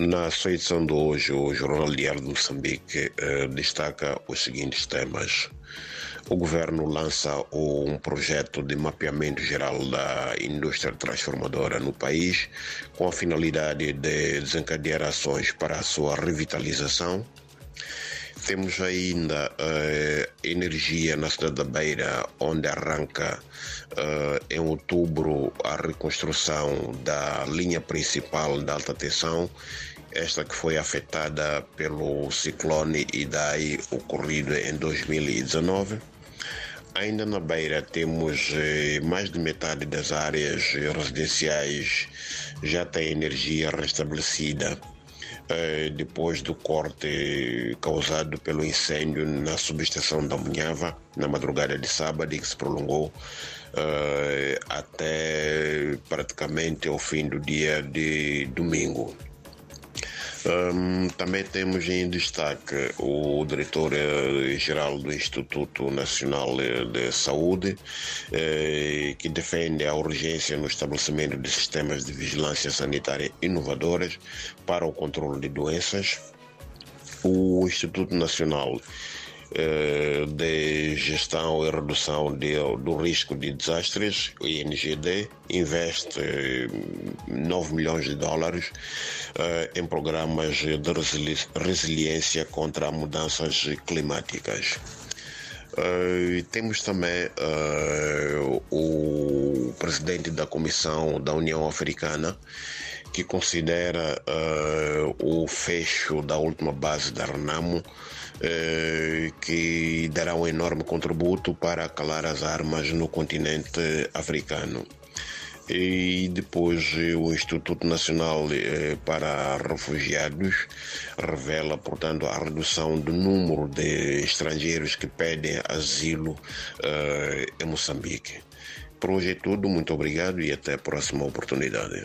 Na sua edição de hoje, o Jornal Diário de Moçambique eh, destaca os seguintes temas. O governo lança um projeto de mapeamento geral da indústria transformadora no país, com a finalidade de desencadear ações para a sua revitalização. Temos ainda uh, energia na cidade da Beira, onde arranca uh, em outubro a reconstrução da linha principal da alta tensão, esta que foi afetada pelo ciclone Idai ocorrido em 2019. Ainda na Beira temos eh, mais de metade das áreas residenciais já tem energia restabelecida depois do corte causado pelo incêndio na subestação da Munhava na madrugada de sábado e que se prolongou eh, até praticamente o fim do dia de domingo. Um, também temos em destaque o diretor-geral do Instituto Nacional de Saúde, eh, que defende a urgência no estabelecimento de sistemas de vigilância sanitária inovadores para o controle de doenças. O Instituto Nacional eh, de Gestão e Redução de, do Risco de Desastres, o INGD, investe 9 milhões de dólares uh, em programas de resili resiliência contra mudanças climáticas. Uh, temos também uh, o presidente da Comissão da União Africana que considera o fecho da última base da Renamo que dará um enorme contributo para calar as armas no continente africano e depois eh, o Instituto Nacional eh, para Refugiados revela, portanto, a redução do número de estrangeiros que pedem asilo uh, em Moçambique. Por hoje é tudo, muito obrigado e até a próxima oportunidade.